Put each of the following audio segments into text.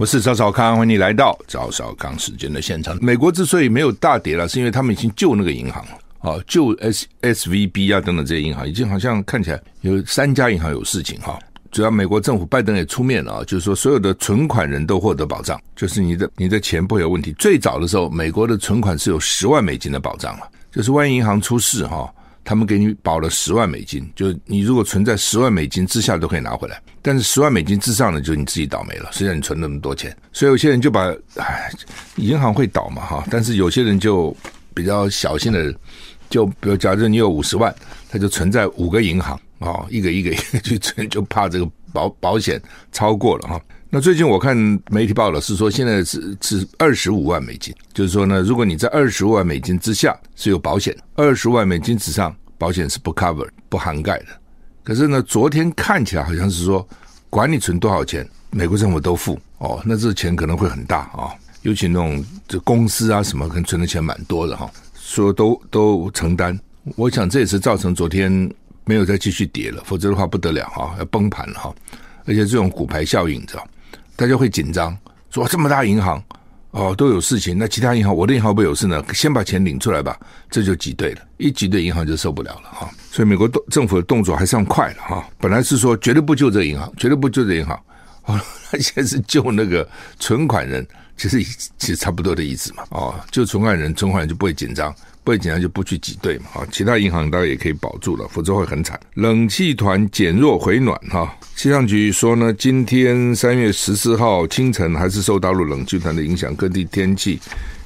我是赵少康，欢迎你来到赵少康时间的现场。美国之所以没有大跌了，是因为他们已经救那个银行了。啊，救 S S V B 啊等等这些银行，已经好像看起来有三家银行有事情哈。主要美国政府拜登也出面了啊，就是说所有的存款人都获得保障，就是你的你的钱不会有问题。最早的时候，美国的存款是有十万美金的保障了，就是万一银行出事哈，他们给你保了十万美金，就你如果存在十万美金之下都可以拿回来，但是十万美金之上呢，就你自己倒霉了。虽然你存那么多钱，所以有些人就把唉，银行会倒嘛哈，但是有些人就比较小心的。就比如，假设你有五十万，他就存在五个银行啊，一个一个一个去存，就怕这个保保险超过了哈。那最近我看媒体报道是说，现在是是二十五万美金，就是说呢，如果你在二十五万美金之下是有保险，二十万美金之上保险是不 cover 不涵盖的。可是呢，昨天看起来好像是说，管你存多少钱，美国政府都付哦，那这钱可能会很大啊，尤其那种这公司啊什么，可能存的钱蛮多的哈。说都都承担，我想这也是造成昨天没有再继续跌了，否则的话不得了哈，要崩盘了哈。而且这种骨牌效应，知道，大家会紧张，说这么大银行哦都有事情，那其他银行我的银行不有事呢？先把钱领出来吧，这就挤兑了，一挤兑银行就受不了了哈。所以美国动政府的动作还算快了哈。本来是说绝对不救这银行，绝对不救这银行，哦，他现在是救那个存款人。其实其实差不多的意思嘛，哦，就存款人，存款人就不会紧张，不会紧张就不去挤兑嘛，啊，其他银行当然也可以保住了，否则会很惨。冷气团减弱回暖哈，气象局说呢，今天三月十四号清晨还是受大陆冷气团的影响，各地天气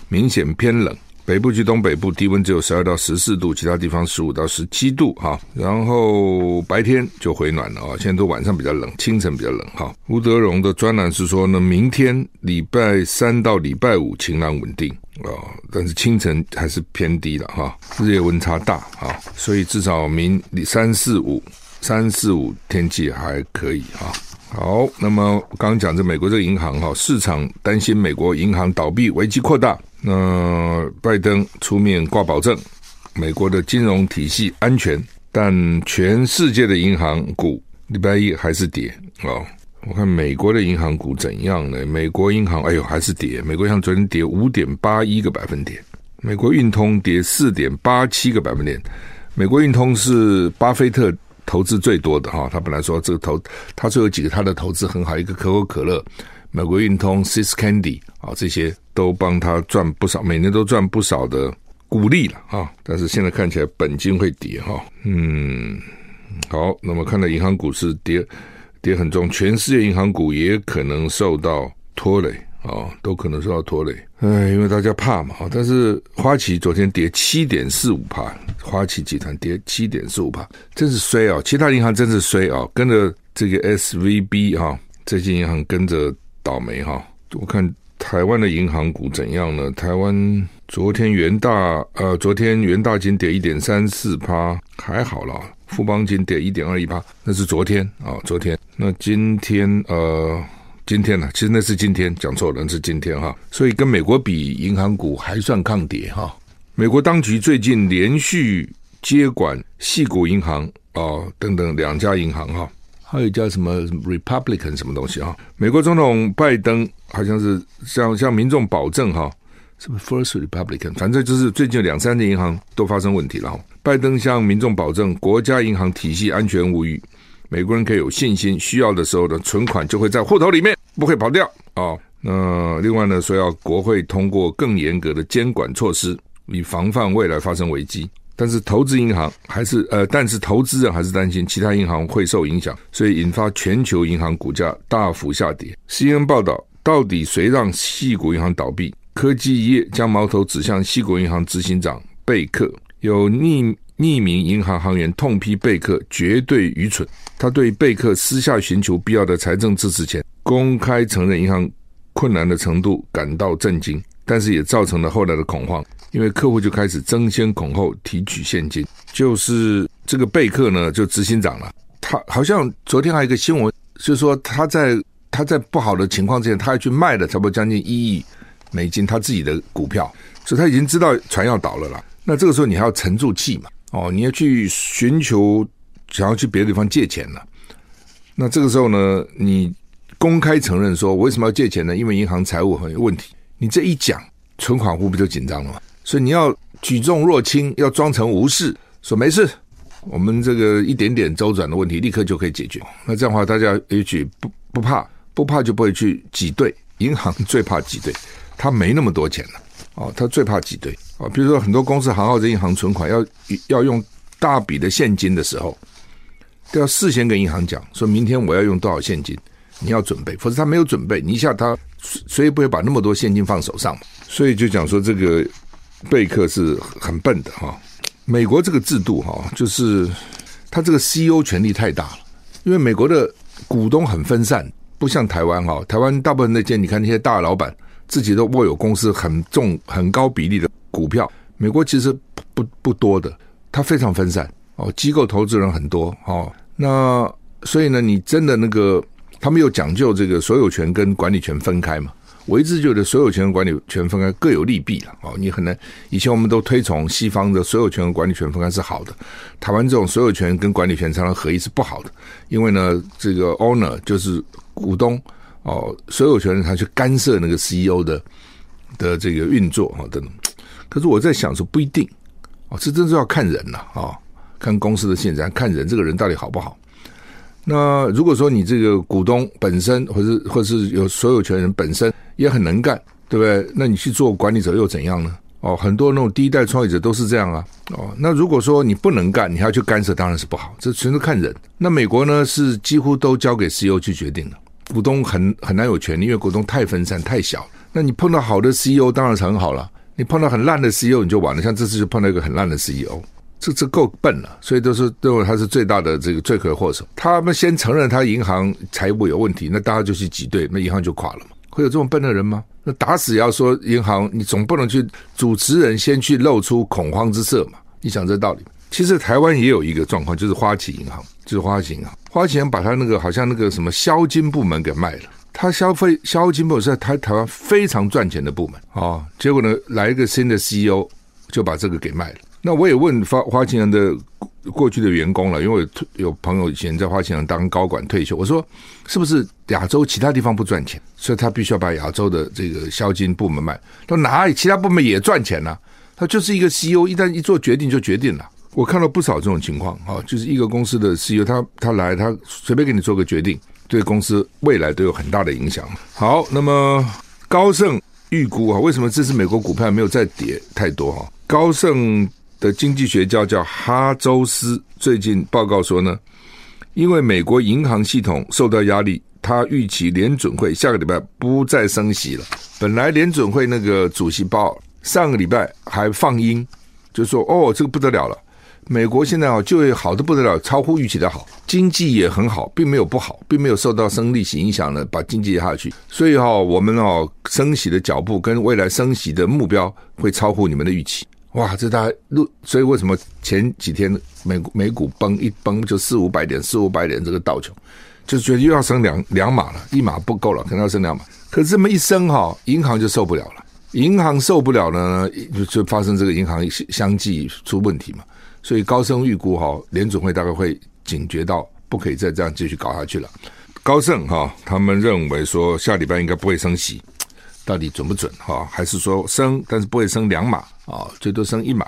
明显偏冷。北部及东北部低温只有十二到十四度，其他地方十五到十七度哈。然后白天就回暖了啊，现在都晚上比较冷，清晨比较冷哈。吴德荣的专栏是说呢，明天礼拜三到礼拜五晴朗稳定啊，但是清晨还是偏低了哈，日夜温差大啊，所以至少明三四五三四五天气还可以哈。好，那么刚刚讲这美国这个银行哈，市场担心美国银行倒闭危机扩大。那拜登出面挂保证，美国的金融体系安全，但全世界的银行股礼拜一还是跌哦。我看美国的银行股怎样呢？美国银行哎呦还是跌，美国银行昨天跌五点八一个百分点，美国运通跌四点八七个百分点。美国运通是巴菲特投资最多的哈，他本来说这个投，他说有几个他的投资很好，一个可口可乐。美国运通、Sis Candy 啊，这些都帮他赚不少，每年都赚不少的股利了啊。但是现在看起来本金会跌哈。嗯，好，那么看到银行股市跌跌很重，全世界银行股也可能受到拖累啊，都可能受到拖累。哎，因为大家怕嘛。但是花旗昨天跌七点四五趴，花旗集团跌七点四五趴，真是衰啊！其他银行真是衰啊，跟着这个 SVB 哈，这些银行跟着。倒霉哈！我看台湾的银行股怎样呢？台湾昨天元大呃，昨天元大金跌一点三四趴，还好啦。富邦金跌一点二一趴，那是昨天啊、哦，昨天。那今天呃，今天呢？其实那是今天讲错了，那是今天哈。所以跟美国比，银行股还算抗跌哈。美国当局最近连续接管矽谷银行啊、哦、等等两家银行哈。还有叫什么 Republican 什么东西啊？美国总统拜登好像是向向民众保证哈，是不是 First Republican？反正就是最近两三年银行都发生问题了哈。拜登向民众保证，国家银行体系安全无虞，美国人可以有信心，需要的时候的存款就会在户头里面，不会跑掉啊。那另外呢，说要国会通过更严格的监管措施，以防范未来发生危机。但是投资银行还是呃，但是投资人还是担心其他银行会受影响，所以引发全球银行股价大幅下跌。CNN 报道，到底谁让矽谷银行倒闭？科技业将矛头指向矽谷银行执行长贝克。有匿匿名银行行员痛批贝克绝对愚蠢，他对贝克私下寻求必要的财政支持前，公开承认银行困难的程度感到震惊，但是也造成了后来的恐慌，因为客户就开始争先恐后提取现金。就是这个贝克呢，就执行长了，他好像昨天还有一个新闻，就是说他在他在不好的情况之下，他还去卖了差不多将近一亿美金他自己的股票，所以他已经知道船要倒了啦。那这个时候你还要沉住气嘛？哦，你要去寻求想要去别的地方借钱了。那这个时候呢，你公开承认说，为什么要借钱呢？因为银行财务很有问题。你这一讲，存款户不就紧张了吗？所以你要举重若轻，要装成无事，说没事，我们这个一点点周转的问题，立刻就可以解决。那这样的话，大家也许不不怕，不怕就不会去挤兑。银行最怕挤兑，他没那么多钱了哦，他最怕挤兑啊。比如说很多公司行号在银行存款要要用大笔的现金的时候。都要事先跟银行讲，说明天我要用多少现金，你要准备，否则他没有准备，你一下他谁也不会把那么多现金放手上，所以就讲说这个贝克是很笨的哈。美国这个制度哈，就是他这个 CEO 权力太大了，因为美国的股东很分散，不像台湾哈，台湾大部分那些你看那些大老板自己都握有公司很重很高比例的股票，美国其实不不，不多的，它非常分散哦，机构投资人很多哦。那所以呢，你真的那个，他们有讲究这个所有权跟管理权分开嘛？我一直觉得所有权和管理权分开各有利弊了哦。你很难，以前我们都推崇西方的所有权和管理权分开是好的，台湾这种所有权跟管理权常常合一是不好的，因为呢，这个 owner 就是股东哦，所有权人他去干涉那个 CEO 的的这个运作啊等等。可是我在想说不一定哦，这真是要看人了啊。看公司的现在，看人这个人到底好不好。那如果说你这个股东本身，或是或是有所有权人本身也很能干，对不对？那你去做管理者又怎样呢？哦，很多那种第一代创业者都是这样啊。哦，那如果说你不能干，你还要去干涉，当然是不好。这全都看人。那美国呢，是几乎都交给 CEO 去决定的，股东很很难有权利，因为股东太分散太小。那你碰到好的 CEO 当然是很好了，你碰到很烂的 CEO 你就完了。像这次就碰到一个很烂的 CEO。这这够笨了，所以都是认为他是最大的这个罪魁祸首。他们先承认他银行财务有问题，那大家就去挤兑，那银行就垮了嘛。会有这么笨的人吗？那打死也要说银行，你总不能去主持人先去露出恐慌之色嘛？你想这道理？其实台湾也有一个状况，就是花旗银行，就是花旗银行，花旗银行把他那个好像那个什么销金部门给卖了。他消费销金部是在台台湾非常赚钱的部门啊、哦，结果呢，来一个新的 CEO 就把这个给卖了。那我也问花花旗人的过去的员工了，因为有朋友以前在花旗人当高管退休，我说是不是亚洲其他地方不赚钱，所以他必须要把亚洲的这个消金部门卖？他说哪里其他部门也赚钱呢、他就是一个 CEO，一旦一做决定就决定了。我看到不少这种情况啊，就是一个公司的 CEO，他他来他随便给你做个决定，对公司未来都有很大的影响。好，那么高盛预估啊，为什么这次美国股票没有再跌太多哈？高盛。的经济学家叫哈周斯，最近报告说呢，因为美国银行系统受到压力，他预期联准会下个礼拜不再升息了。本来联准会那个主席鲍上个礼拜还放鹰，就说哦，这个不得了了，美国现在啊就业好的不得了，超乎预期的好，经济也很好，并没有不好，并没有受到升利息影响呢，把经济压下去。所以哈，我们哦升息的脚步跟未来升息的目标会超乎你们的预期。哇，这大家路，所以为什么前几天美美股崩一崩就四五百点，四五百点这个道琼，就觉得又要升两两码了，一码不够了，可能要升两码。可是这么一升哈，银行就受不了了，银行受不了呢，就就发生这个银行相继出问题嘛。所以高盛预估哈，联准会大概会警觉到不可以再这样继续搞下去了。高盛哈，他们认为说下礼拜应该不会升息。到底准不准哈？还是说升，但是不会升两码啊，最多升一码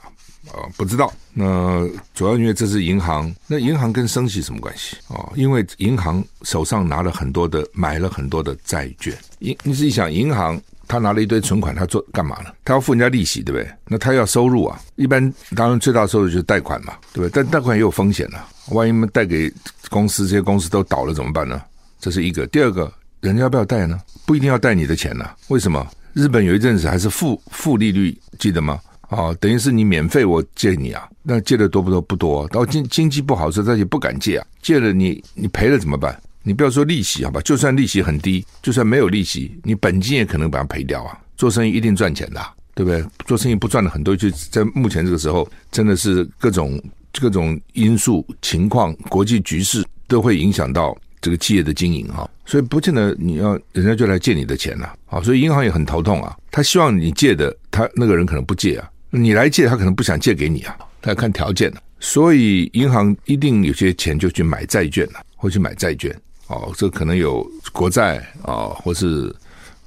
啊？不知道。那主要因为这是银行，那银行跟升息什么关系啊？因为银行手上拿了很多的，买了很多的债券。银，你自己想，银行他拿了一堆存款，他做干嘛呢？他要付人家利息，对不对？那他要收入啊。一般当然最大收入就是贷款嘛，对不对？但贷款也有风险啊，万一我们贷给公司，这些公司都倒了怎么办呢？这是一个。第二个。人家要不要贷呢？不一定要贷你的钱呢、为什么？日本有一阵子还是负负利率，记得吗？啊、等于是你免费我借你啊，那借的多不多？不多。到经经济不好时候，他也不敢借啊。借了你，你赔了怎么办？你不要说利息好吧，就算利息很低，就算没有利息，你本金也可能把它赔掉啊。做生意一定赚钱的，对不对？做生意不赚的很多，就在目前这个时候，真的是各种各种因素、情况、国际局势都会影响到这个企业的经营哈。所以不见得你要人家就来借你的钱了啊。所以银行也很头痛啊，他希望你借的，他那个人可能不借啊，你来借他可能不想借给你啊，他要看条件的。所以银行一定有些钱就去买债券了，或去买债券哦，这可能有国债啊，或是。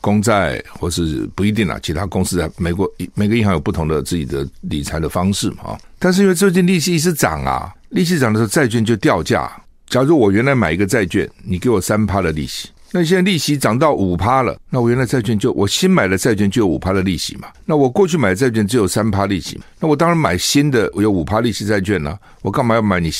公债或是不一定啊，其他公司在美国每个银行有不同的自己的理财的方式嘛。但是因为最近利息一直涨啊，利息涨的时候债券就掉价。假如我原来买一个债券，你给我三趴的利息，那现在利息涨到五趴了，那我原来债券就我新买的债券就有五趴的利息嘛。那我过去买的债券只有三趴利息，那我当然买新的我有五趴利息债券呢，我干嘛要买你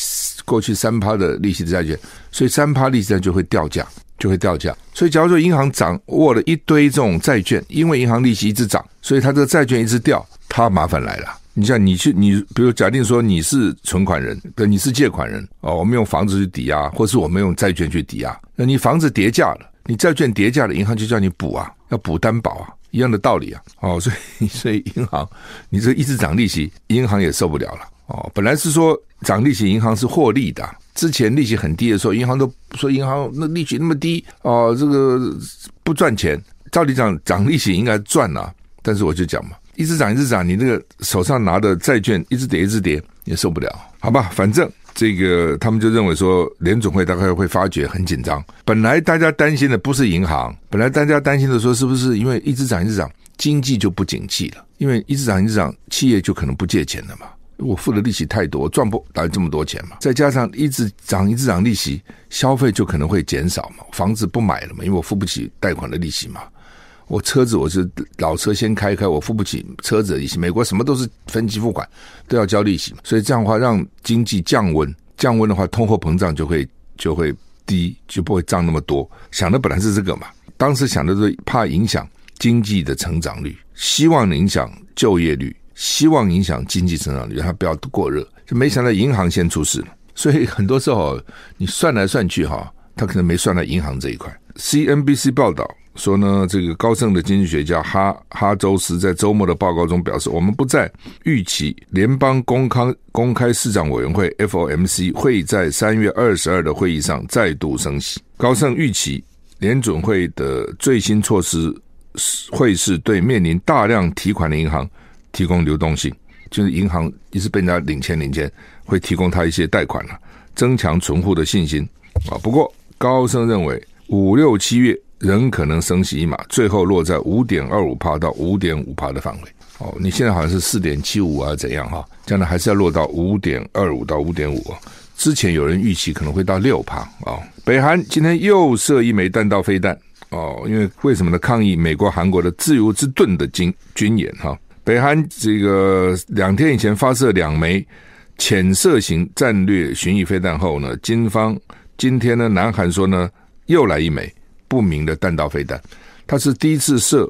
过去三趴的利息的债券？所以三趴利息债券就会掉价。就会掉价，所以假如说银行掌握了一堆这种债券，因为银行利息一直涨，所以它这个债券一直掉，它麻烦来了。你像你去，你比如假定说你是存款人，对，你是借款人哦，我们用房子去抵押，或是我们用债券去抵押，那你房子跌价了，你债券跌价了，银行就叫你补啊，要补担保啊，一样的道理啊。哦，所以所以银行你这一直涨利息，银行也受不了了。哦，本来是说涨利息，银行是获利的。之前利息很低的时候，银行都说银行那利息那么低哦，这个不赚钱。照理讲涨利息应该赚啊，但是我就讲嘛，一直涨一直涨，你那个手上拿的债券一直跌一直跌，也受不了，好吧？反正这个他们就认为说联总会大概会发觉很紧张。本来大家担心的不是银行，本来大家担心的说是不是因为一直涨一直涨，经济就不景气了？因为一直涨一直涨，企业就可能不借钱了嘛。我付的利息太多，赚不来这么多钱嘛。再加上一直涨，一直涨利息，消费就可能会减少嘛。房子不买了嘛，因为我付不起贷款的利息嘛。我车子我是老车先开开，我付不起车子利息。美国什么都是分期付款，都要交利息嘛。所以这样的话，让经济降温，降温的话，通货膨胀就会就会低，就不会涨那么多。想的本来是这个嘛，当时想的是怕影响经济的成长率，希望影响就业率。希望影响经济增长率，让它不要过热，就没想到银行先出事了。所以很多时候你算来算去哈，他可能没算到银行这一块。CNBC 报道说呢，这个高盛的经济学家哈哈周斯在周末的报告中表示，我们不再预期联邦公开公开市场委员会 FOMC 会在三月二十二的会议上再度升息。高盛预期联准会的最新措施是会是对面临大量提款的银行。提供流动性，就是银行一直被人家领钱领钱，会提供他一些贷款了，增强存户的信心啊。不过高盛认为五六七月仍可能升息一码，最后落在五点二五趴到五点五趴的范围。哦，你现在好像是四点七五啊，怎样哈？将来还是要落到五点二五到五点五。之前有人预期可能会到六趴啊。北韩今天又射一枚弹道飞弹哦，因为为什么呢？抗议美国、韩国的自由之盾的军军演哈。北韩这个两天以前发射两枚潜射型战略巡弋飞弹后呢，军方今天呢，南韩说呢，又来一枚不明的弹道飞弹，它是第一次射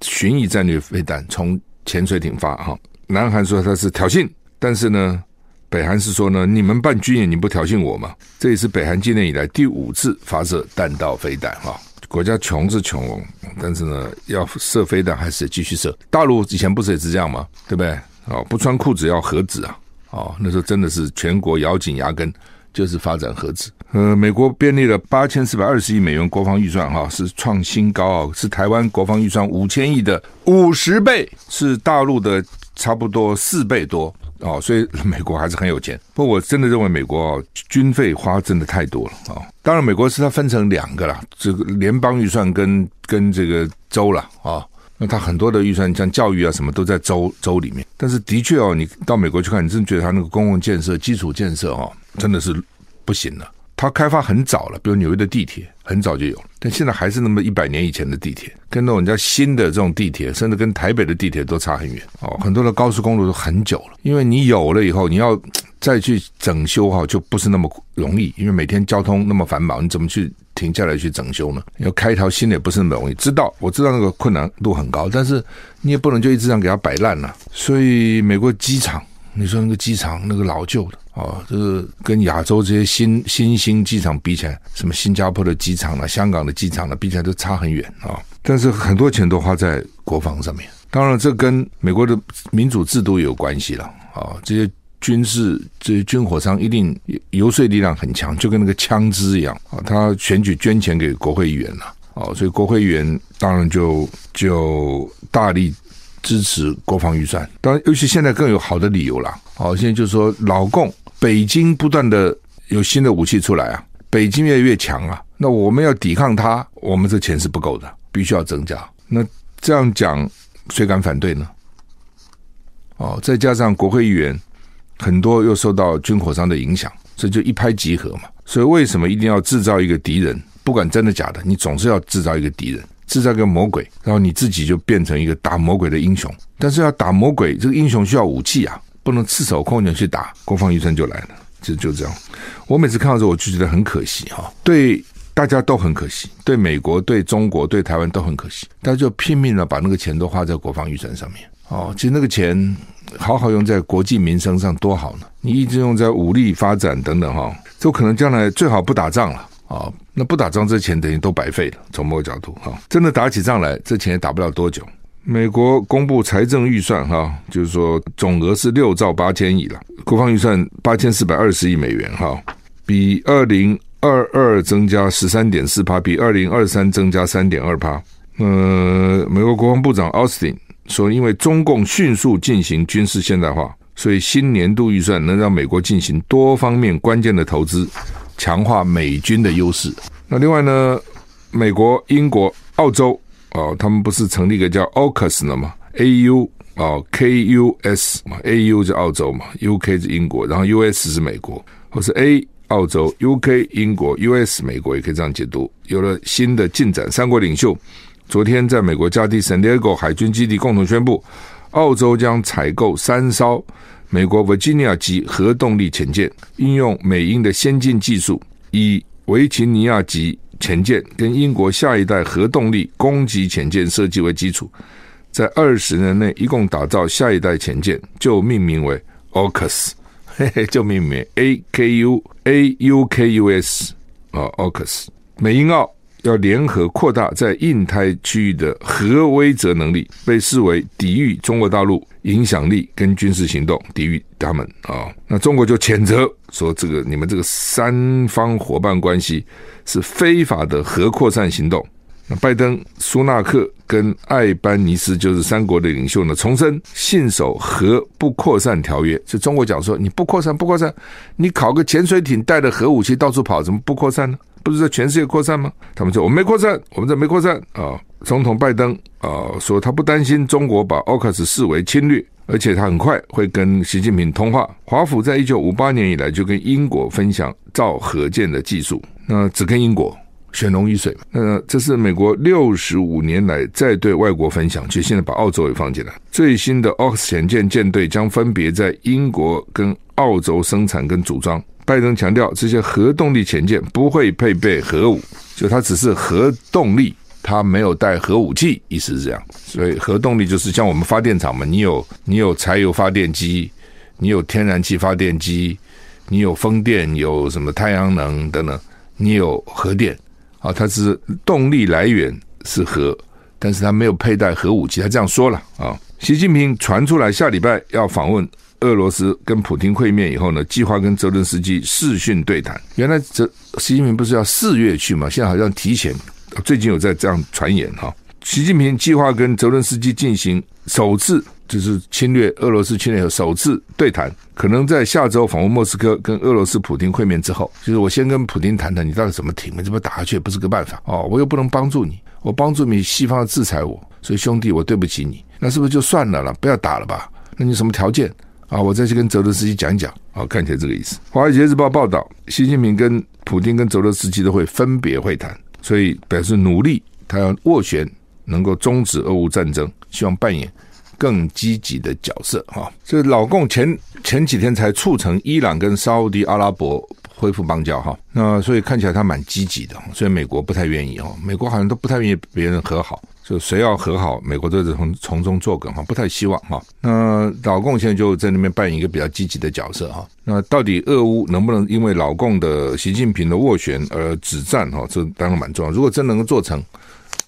巡弋战略飞弹，从潜水艇发哈。南韩说它是挑衅，但是呢，北韩是说呢，你们办军演你不挑衅我吗？这也是北韩今年以来第五次发射弹道飞弹哈。国家穷是穷，但是呢，要射飞弹还是继续射。大陆以前不是也是这样吗？对不对？哦，不穿裤子要核子啊！哦，那时候真的是全国咬紧牙根，就是发展核子。呃，美国编列了八千四百二十亿美元国防预算，哈，是创新高啊，是台湾国防预算五千亿的五十倍，是大陆的差不多四倍多。哦，所以美国还是很有钱。不过我真的认为美国啊，军费花真的太多了啊、哦。当然，美国是它分成两个啦，这个联邦预算跟跟这个州了啊、那它很多的预算，像教育啊什么，都在州州里面。但是的确哦，你到美国去看，你真的觉得它那个公共建设、基础建设哦，真的是不行了。它开发很早了，比如纽约的地铁很早就有了，但现在还是那么一百年以前的地铁，跟那种人家新的这种地铁，甚至跟台北的地铁都差很远哦。很多的高速公路都很久了，因为你有了以后，你要再去整修哈，就不是那么容易，因为每天交通那么繁忙，你怎么去停下来去整修呢？要开一条新的也不是那么容易。知道我知道那个困难度很高，但是你也不能就一直这样给它摆烂了。所以美国机场你说那个机场那个老旧的啊，这个跟亚洲这些新新兴机场比起来，什么新加坡的机场了、香港的机场了，比起来都差很远啊。但是很多钱都花在国防上面。当然，这跟美国的民主制度有关系了啊。这些军事这些军火商一定游说力量很强，就跟那个枪支一样啊。他选举捐钱给国会议员了啊，所以国会议员当然就就大力。支持国防预算，当然，尤其现在更有好的理由了。好，现在就是说，老共北京不断的有新的武器出来啊，北京越来越强啊，那我们要抵抗他，我们这钱是不够的，必须要增加。那这样讲，谁敢反对呢？哦，再加上国会议员很多又受到军火商的影响，这就一拍即合嘛。所以为什么一定要制造一个敌人？不管真的假的，你总是要制造一个敌人。制造个魔鬼，然后你自己就变成一个打魔鬼的英雄。但是要打魔鬼，这个英雄需要武器啊，不能赤手空拳去打。国防预算就来了，就就这样。我每次看到这，我就觉得很可惜哈，对大家都很可惜，对美国、对中国、对台湾都很可惜。大家就拼命的把那个钱都花在国防预算上面。哦，其实那个钱好好用在国计民生上多好呢。你一直用在武力发展等等哈，就可能将来最好不打仗了。啊、那不打仗，这钱等于都白费了。从某个角度，哈、真的打起仗来，这钱也打不了多久。美国公布财政预算，哈、就是说总额是六兆八千亿了，国防预算八千四百二十亿美元，哈、比二零二二增加十三点四趴，比二零二三增加三点二趴。呃，美国国防部长奥斯汀说，因为中共迅速进行军事现代化，所以新年度预算能让美国进行多方面关键的投资。强化美军的优势。那另外呢，美国、英国、澳洲哦，他们不是成立一个叫 AUKUS 的吗？A U 哦，K U S 嘛，A U 是澳洲嘛，U K 是英国，然后 U S 是美国，或是 A 澳洲，U K 英国，U S 美国，也可以这样解读。有了新的进展，三国领袖昨天在美国加利福尼亚海军基地共同宣布，澳洲将采购三艘。美国维吉尼亚级核动力潜舰运用美英的先进技术，以维吉尼亚级潜舰跟英国下一代核动力攻击潜舰设计为基础，在二十年内一共打造下一代潜舰，就命名为 AUKUS，嘿嘿，就命名 A K U A U K U S 啊，AUKUS，美英澳。要联合扩大在印太区域的核威慑能力，被视为抵御中国大陆影响力跟军事行动，抵御他们啊。那中国就谴责说：“这个你们这个三方伙伴关系是非法的核扩散行动。”拜登、苏纳克跟艾班尼斯就是三国的领袖呢，重申信守核不扩散条约。就中国讲说：“你不扩散，不扩散，你考个潜水艇带着核武器到处跑，怎么不扩散呢？”不是在全世界扩散吗？他们说我们没扩散，我们这没扩散啊。总统拜登啊说他不担心中国把奥克斯视为侵略，而且他很快会跟习近平通话。华府在一九五八年以来就跟英国分享造核舰的技术，那只跟英国血浓于水。那这是美国六十五年来再对外国分享，就现在把澳洲也放进来。最新的 OX 潜舰舰队将分别在英国跟澳洲生产跟组装。拜登强调，这些核动力潜舰不会配备核武，就它只是核动力，它没有带核武器，意思是这样。所以核动力就是像我们发电厂嘛，你有你有柴油发电机，你有天然气发电机，你有风电，有什么太阳能等等，你有核电啊，它是动力来源是核，但是它没有佩戴核武器，他这样说了啊。习近平传出来下礼拜要访问。俄罗斯跟普京会面以后呢，计划跟泽伦斯基视讯对谈。原来这习近平不是要四月去吗？现在好像提前，最近有在这样传言哈。习近平计划跟泽伦斯基进行首次，就是侵略俄罗斯侵略后首次对谈，可能在下周访问莫斯科，跟俄罗斯普京会面之后，就是我先跟普京谈谈，你到底怎么停？你怎么打下去也不是个办法哦，我又不能帮助你，我帮助你，西方制裁我，所以兄弟，我对不起你，那是不是就算了了？不要打了吧？那你什么条件？啊，我再去跟泽连斯基讲一讲。啊，看起来这个意思。华尔街日报报道，习近平跟普京跟泽连斯基都会分别会谈，所以表示努力，他要斡旋，能够终止俄乌战争，希望扮演更积极的角色。哈，这老共前前几天才促成伊朗跟沙乌地阿拉伯恢复邦交。哈，那所以看起来他蛮积极的，所以美国不太愿意。哈，美国好像都不太愿意别人和好。就谁要和好，美国都是从从中作梗哈，不太希望哈。那老共现在就在那边扮演一个比较积极的角色哈。那到底俄乌能不能因为老共的习近平的斡旋而止战哈？这当然蛮重要。如果真能够做成，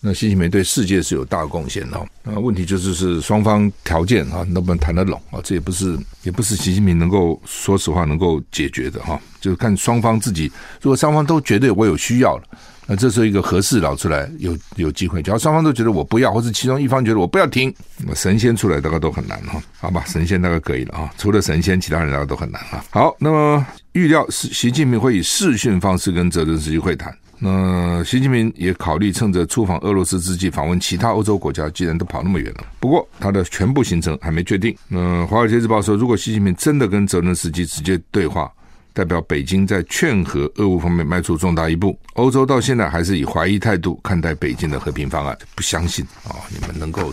那习近平对世界是有大贡献的。那问题就是是双方条件哈能不能谈得拢啊？这也不是也不是习近平能够说实话能够解决的哈。就是看双方自己，如果双方都觉得我有需要了。那这时候一个合适佬出来有有机会，只要双方都觉得我不要，或者其中一方觉得我不要停，那神仙出来大概都很难哈。好吧，神仙大概可以了啊，除了神仙，其他人大概都很难哈。好，那么预料是习近平会以视讯方式跟泽连斯基会谈。那习近平也考虑趁着出访俄罗斯之际访问其他欧洲国家，既然都跑那么远了。不过他的全部行程还没确定。那《华尔街日报》说，如果习近平真的跟泽连斯基直接对话，代表北京在劝和俄乌方面迈出重大一步，欧洲到现在还是以怀疑态度看待北京的和平方案，不相信啊，你们能够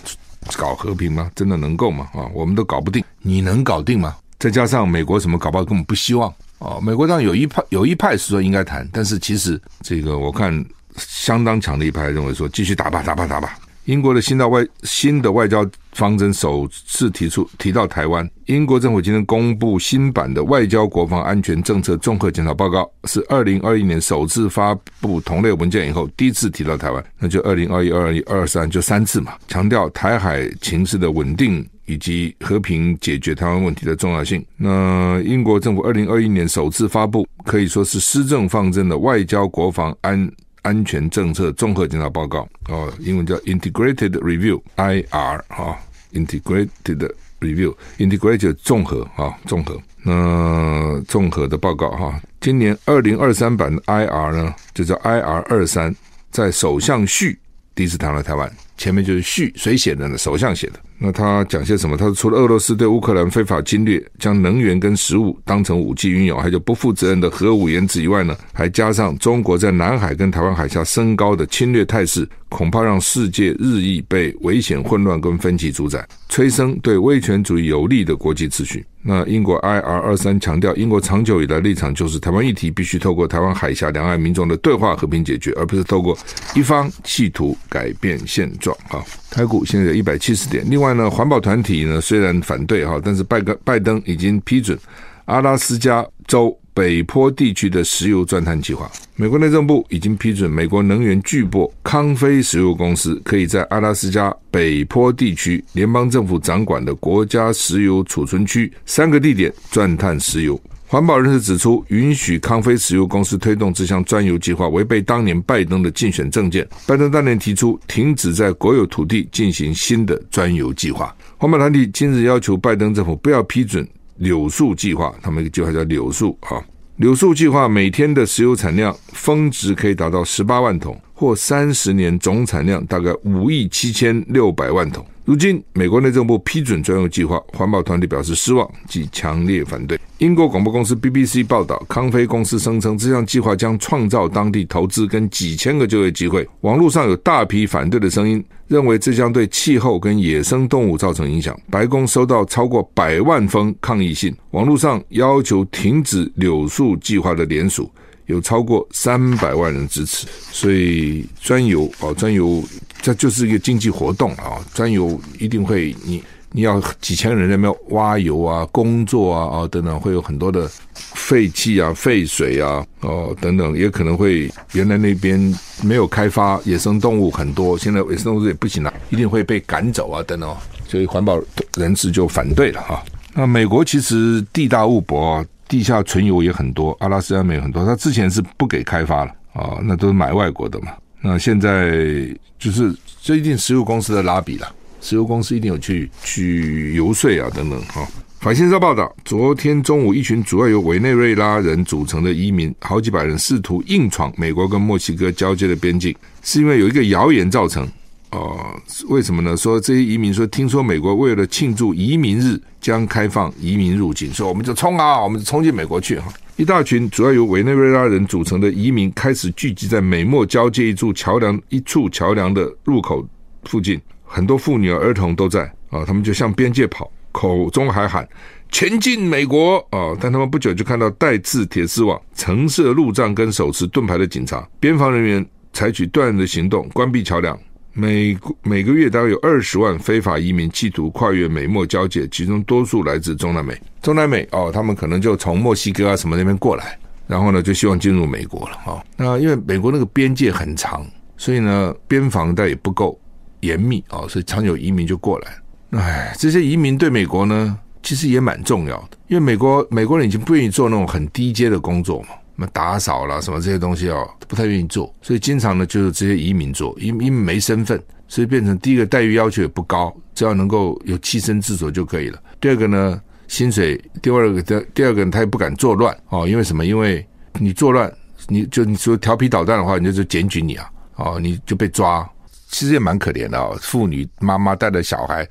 搞和平吗？真的能够吗？啊，我们都搞不定，你能搞定吗？再加上美国什么搞不好根本不希望哦，美国上有一派有一派是说应该谈，但是其实这个我看相当强的一派认为说继续打吧，打吧，打吧。英国的新的外新的外交方针首次提出提到台湾。英国政府今天公布新版的外交国防安全政策综合检讨报告，是二零二一年首次发布同类文件以后第一次提到台湾。那就二零二一、二二、二三就三次嘛，强调台海情势的稳定以及和平解决台湾问题的重要性。那英国政府二零二一年首次发布，可以说是施政方针的外交国防安。安全政策综合检查报告哦，英文叫 Integrated Review（IR） 哈，Integrated Review，Integrated 综合啊，综合那综合的报告哈。今年二零二三版的 IR 呢，就叫 IR 二三，在首相序第一次谈了台湾，前面就是序，谁写的呢？首相写的。那他讲些什么？他说，除了俄罗斯对乌克兰非法侵略，将能源跟食物当成武器运用，还有不负责任的核武言辞以外呢，还加上中国在南海跟台湾海峡升高的侵略态势，恐怕让世界日益被危险、混乱跟分歧主宰，催生对威权主义有利的国际秩序。那英国 IR 二三强调，英国长久以来立场就是台湾议题必须透过台湾海峡两岸民众的对话和平解决，而不是透过一方企图改变现状啊。台股现在有一百七十点。另外呢，环保团体呢虽然反对哈，但是拜登拜登已经批准阿拉斯加州北坡地区的石油钻探计划。美国内政部已经批准美国能源巨擘康菲石油公司可以在阿拉斯加北坡地区联邦政府掌管的国家石油储存区三个地点钻探石油。环保人士指出，允许康菲石油公司推动这项钻油计划，违背当年拜登的竞选政见。拜登当年提出停止在国有土地进行新的钻油计划。环保团体今日要求拜登政府不要批准柳树计划，他们一个计划叫柳树啊。柳树计划每天的石油产量峰值可以达到十八万桶，或三十年总产量大概五亿七千六百万桶。如今，美国内政部批准专用计划，环保团体表示失望及强烈反对。英国广播公司 BBC 报道，康菲公司声称这项计划将创造当地投资跟几千个就业机会。网络上有大批反对的声音，认为这将对气候跟野生动物造成影响。白宫收到超过百万封抗议信，网络上要求停止柳树计划的联署有超过三百万人支持。所以，专油哦，钻油。这就是一个经济活动啊！钻油一定会，你你要几千人在那边挖油啊、工作啊啊等等，会有很多的废气啊、废水啊哦等等，也可能会原来那边没有开发，野生动物很多，现在野生动物也不行了，一定会被赶走啊等等，所以环保人士就反对了哈。那美国其实地大物博，啊地下存油也很多，阿拉斯加没有很多，他之前是不给开发了啊，那都是买外国的嘛。那现在就是最近石油公司的拉比了，石油公司一定有去去游说啊等等哈。法新社报道，昨天中午，一群主要由委内瑞拉人组成的移民，好几百人试图硬闯美国跟墨西哥交接的边境，是因为有一个谣言造成。哦，为什么呢？说这些移民说，听说美国为了庆祝移民日，将开放移民入境，说我们就冲啊，我们就冲进美国去哈。一大群主要由委内瑞拉人组成的移民开始聚集在美墨交界一处桥梁一处桥梁的入口附近，很多妇女儿童都在啊，他们就向边界跑，口中还喊前进美国啊！但他们不久就看到带刺铁丝网、橙色路障跟手持盾牌的警察，边防人员采取断然的行动，关闭桥梁。每每个月大概有二十万非法移民企图跨越美墨交界，其中多数来自中南美。中南美哦，他们可能就从墨西哥啊什么那边过来，然后呢就希望进入美国了啊、哦。那因为美国那个边界很长，所以呢边防带也不够严密啊、哦，所以常有移民就过来。哎，这些移民对美国呢其实也蛮重要的，因为美国美国人已经不愿意做那种很低阶的工作嘛。什么打扫啦，什么这些东西哦，不太愿意做，所以经常呢就是这些移民做，因因为没身份，所以变成第一个待遇要求也不高，只要能够有栖身之所就可以了。第二个呢，薪水；第二个第第二个他也不敢作乱哦，因为什么？因为你作乱，你就你说调皮捣蛋的话，你就就检举你啊，哦，你就被抓。其实也蛮可怜的哦，妇女妈妈带着小孩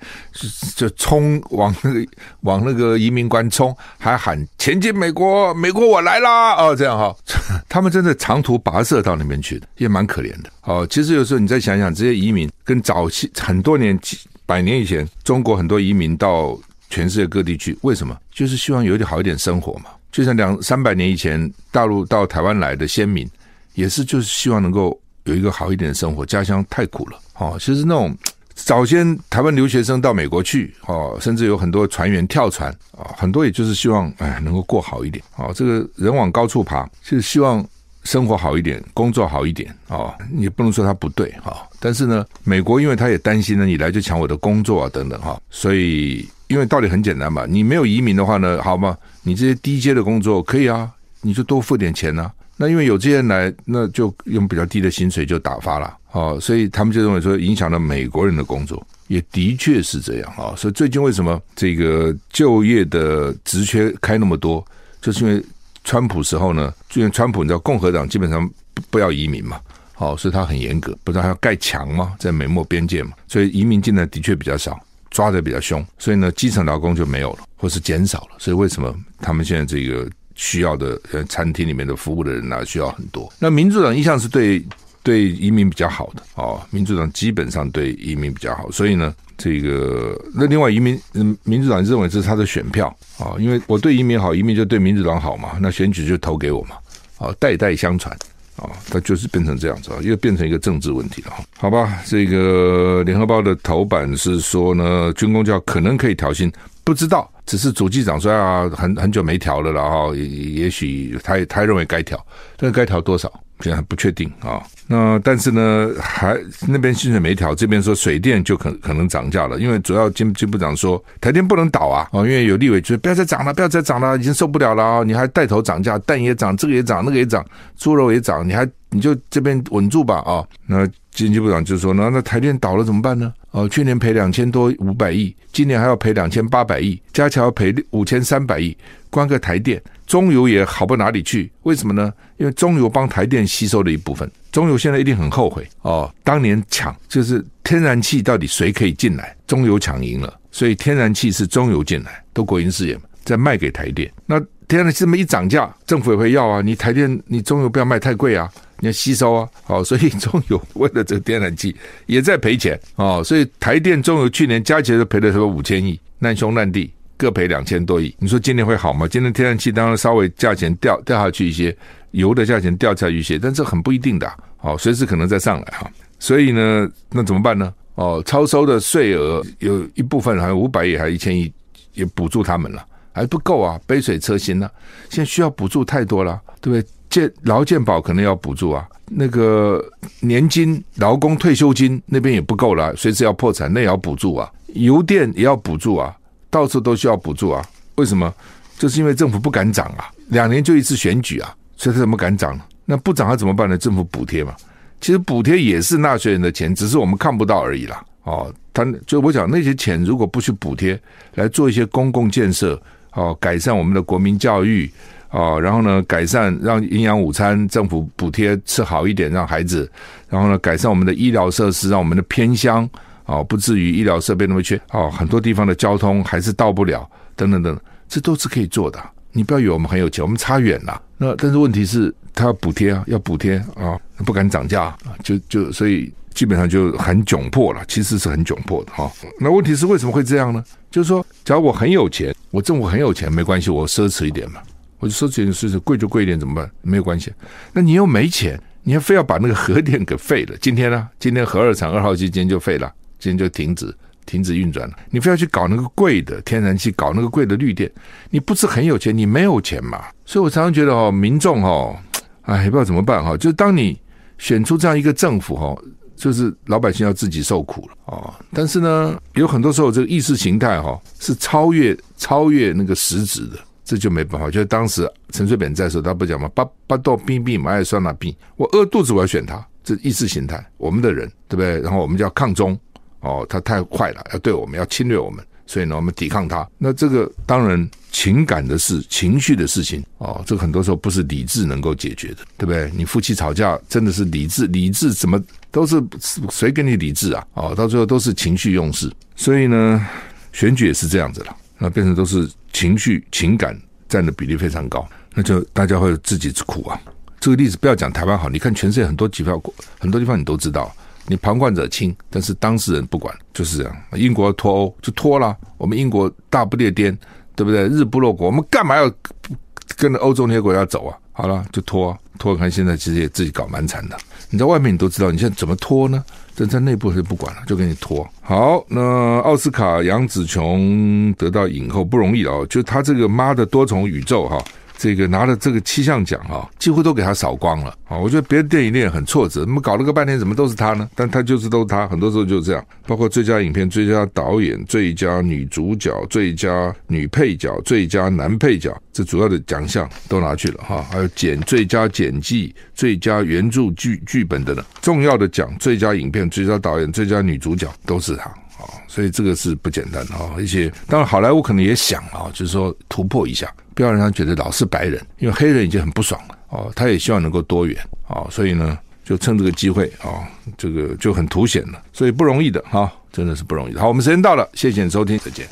就冲往那个往那个移民关冲，还喊前进美国，美国我来啦哦，这样哈，他们真的长途跋涉到那边去的，也蛮可怜的哦。其实有时候你再想想，这些移民跟早期很多年几百年以前，中国很多移民到全世界各地去，为什么？就是希望有点好一点生活嘛。就像两三百年以前，大陆到台湾来的先民，也是就是希望能够。有一个好一点的生活，家乡太苦了哦。其实那种 早先台湾留学生到美国去哦，甚至有很多船员跳船啊，很多也就是希望哎能够过好一点哦。这个人往高处爬，就是希望生活好一点，工作好一点哦。你不能说他不对哈，但是呢，美国因为他也担心呢，你来就抢我的工作啊等等哈，所以因为道理很简单嘛，你没有移民的话呢，好吗？你这些低阶的工作可以啊，你就多付点钱呢。那因为有这些人来，那就用比较低的薪水就打发了，哦，所以他们就认为说影响了美国人的工作，也的确是这样啊。所以最近为什么这个就业的职缺开那么多，就是因为川普时候呢，就因为川普你知道共和党基本上不要移民嘛，好，所以他很严格，不是还要盖墙吗？在美墨边界嘛，所以移民进来的确比较少，抓的比较凶，所以呢，基层劳工就没有了，或是减少了。所以为什么他们现在这个？需要的呃，餐厅里面的服务的人呢、啊，需要很多。那民主党一向是对对移民比较好的哦，民主党基本上对移民比较好，所以呢，这个那另外移民，民主党认为这是他的选票啊、因为我对移民好，移民就对民主党好嘛，那选举就投给我嘛，啊、代代相传啊，它、就是变成这样子啊，又变成一个政治问题了。好吧，这个联合报的头版是说呢，军公教可能可以调薪，不知道。只是主机长说啊，很很久没调了，然后也也许他他认为该调，但是该调多少现在还不确定啊。那但是呢，还那边薪水没调，这边说水电就可可能涨价了，因为主要经经部长说台电不能倒啊，哦，因为有立委就不要再涨了，不要再涨了，已经受不了了啊，你还带头涨价，蛋也涨，这个也涨，那个也涨，猪肉也涨，你还你就这边稳住吧啊。那经济部长就说那那台电倒了怎么办呢？哦，去年赔两千多五百亿，今年还要赔两千八百亿，加起来要赔五千三百亿。光个台电，中油也好不哪里去？为什么呢？因为中油帮台电吸收了一部分，中油现在一定很后悔哦。当年抢就是天然气到底谁可以进来？中油抢赢了，所以天然气是中油进来，都国营事业嘛，再卖给台电。那天然气这么一涨价，政府也会要啊。你台电，你中油不要卖太贵啊。你要吸收啊，好，所以 中油为了这个天然气也在赔钱哦，所以台电、中油去年加起来都赔了什么五千亿，难兄难弟各赔两千多亿。你说今年会好吗？今年天然气当然稍微价钱掉掉下去一些，油的价钱掉下去一些，但这很不一定的，好，随时可能再上来哈。所以呢，那怎么办呢？哦，超收的税额有一部分，好像五百亿还是一千亿，也补助他们了，还不够啊，杯水车薪呢。现在需要补助太多了，对不对？健劳健保可能要补助啊，那个年金、劳工退休金那边也不够了，随时要破产，那也要补助啊。油电也要补助啊，到处都需要补助啊。为什么？就是因为政府不敢涨啊，两年就一次选举啊，所以他怎么敢涨呢？那不涨他怎么办呢？政府补贴嘛。其实补贴也是纳税人的钱，只是我们看不到而已啦。哦，他就我讲那些钱如果不去补贴，来做一些公共建设，哦，改善我们的国民教育。啊，然后呢，改善让营养午餐政府补贴吃好一点，让孩子，然后呢，改善我们的医疗设施，让我们的偏乡啊不至于医疗设备那么缺啊，很多地方的交通还是到不了，等等等，这都是可以做的。你不要以为我们很有钱，我们差远了。那但是问题是，他要补贴啊，要补贴啊，不敢涨价，就就所以基本上就很窘迫了，其实是很窘迫的哈。那问题是为什么会这样呢？就是说，假如我很有钱，我政府很有钱，没关系，我奢侈一点嘛。我就说这件事情贵就贵一点怎么办？没有关系。那你又没钱，你还非要把那个核电给废了？今天呢？今天核二厂二号机今天就废了，今天就停止停止运转了。你非要去搞那个贵的天然气，搞那个贵的绿电，你不是很有钱？你没有钱嘛？所以我常常觉得哦，民众哦，哎，不知道怎么办哈。就是当你选出这样一个政府哈，就是老百姓要自己受苦了哦。但是呢，有很多时候这个意识形态哈是超越超越那个实质的。这就没办法，就是当时陈水扁在的时候，他不讲吗？八八道兵兵马爱酸那兵，我饿肚子我要选他，这意识形态，我们的人对不对？然后我们就要抗中哦，他太坏了，要对我们要侵略我们，所以呢，我们抵抗他。那这个当然情感的事、情绪的事情哦，这个很多时候不是理智能够解决的，对不对？你夫妻吵架真的是理智，理智怎么都是谁给你理智啊？哦，到最后都是情绪用事，所以呢，选举也是这样子了。那变成都是情绪情感占的比例非常高，那就大家会自己苦啊。这个例子不要讲台湾好，你看全世界很多机票很多地方你都知道，你旁观者清，但是当事人不管，就是这样。英国脱欧就脱了，我们英国大不列颠，对不对？日不落国，我们干嘛要跟着欧洲那些国家走啊？好了，就脱脱，看现在其实也自己搞蛮惨的。你在外面你都知道，你现在怎么脱呢？这在内部是不管了，就给你拖。好，那奥斯卡杨紫琼得到影后不容易哦，就她这个妈的多重宇宙哈。这个拿了这个七项奖啊，几乎都给他扫光了啊！我觉得别的电影也很挫折，怎么搞了个半天，怎么都是他呢？但他就是都是他，很多时候就是这样。包括最佳影片、最佳导演、最佳女主角、最佳女配角、最佳男配角，这主要的奖项都拿去了哈。还有剪最佳剪辑、最佳原著剧剧本等等重要的奖，最佳影片、最佳导演、最佳女主角都是他啊！所以这个是不简单的啊！而且当然好莱坞可能也想啊，就是说突破一下。不要让他觉得老是白人，因为黑人已经很不爽了哦。他也希望能够多元啊，所以呢，就趁这个机会啊，这个就很凸显了，所以不容易的哈，真的是不容易。好，我们时间到了，谢谢你收听，再见。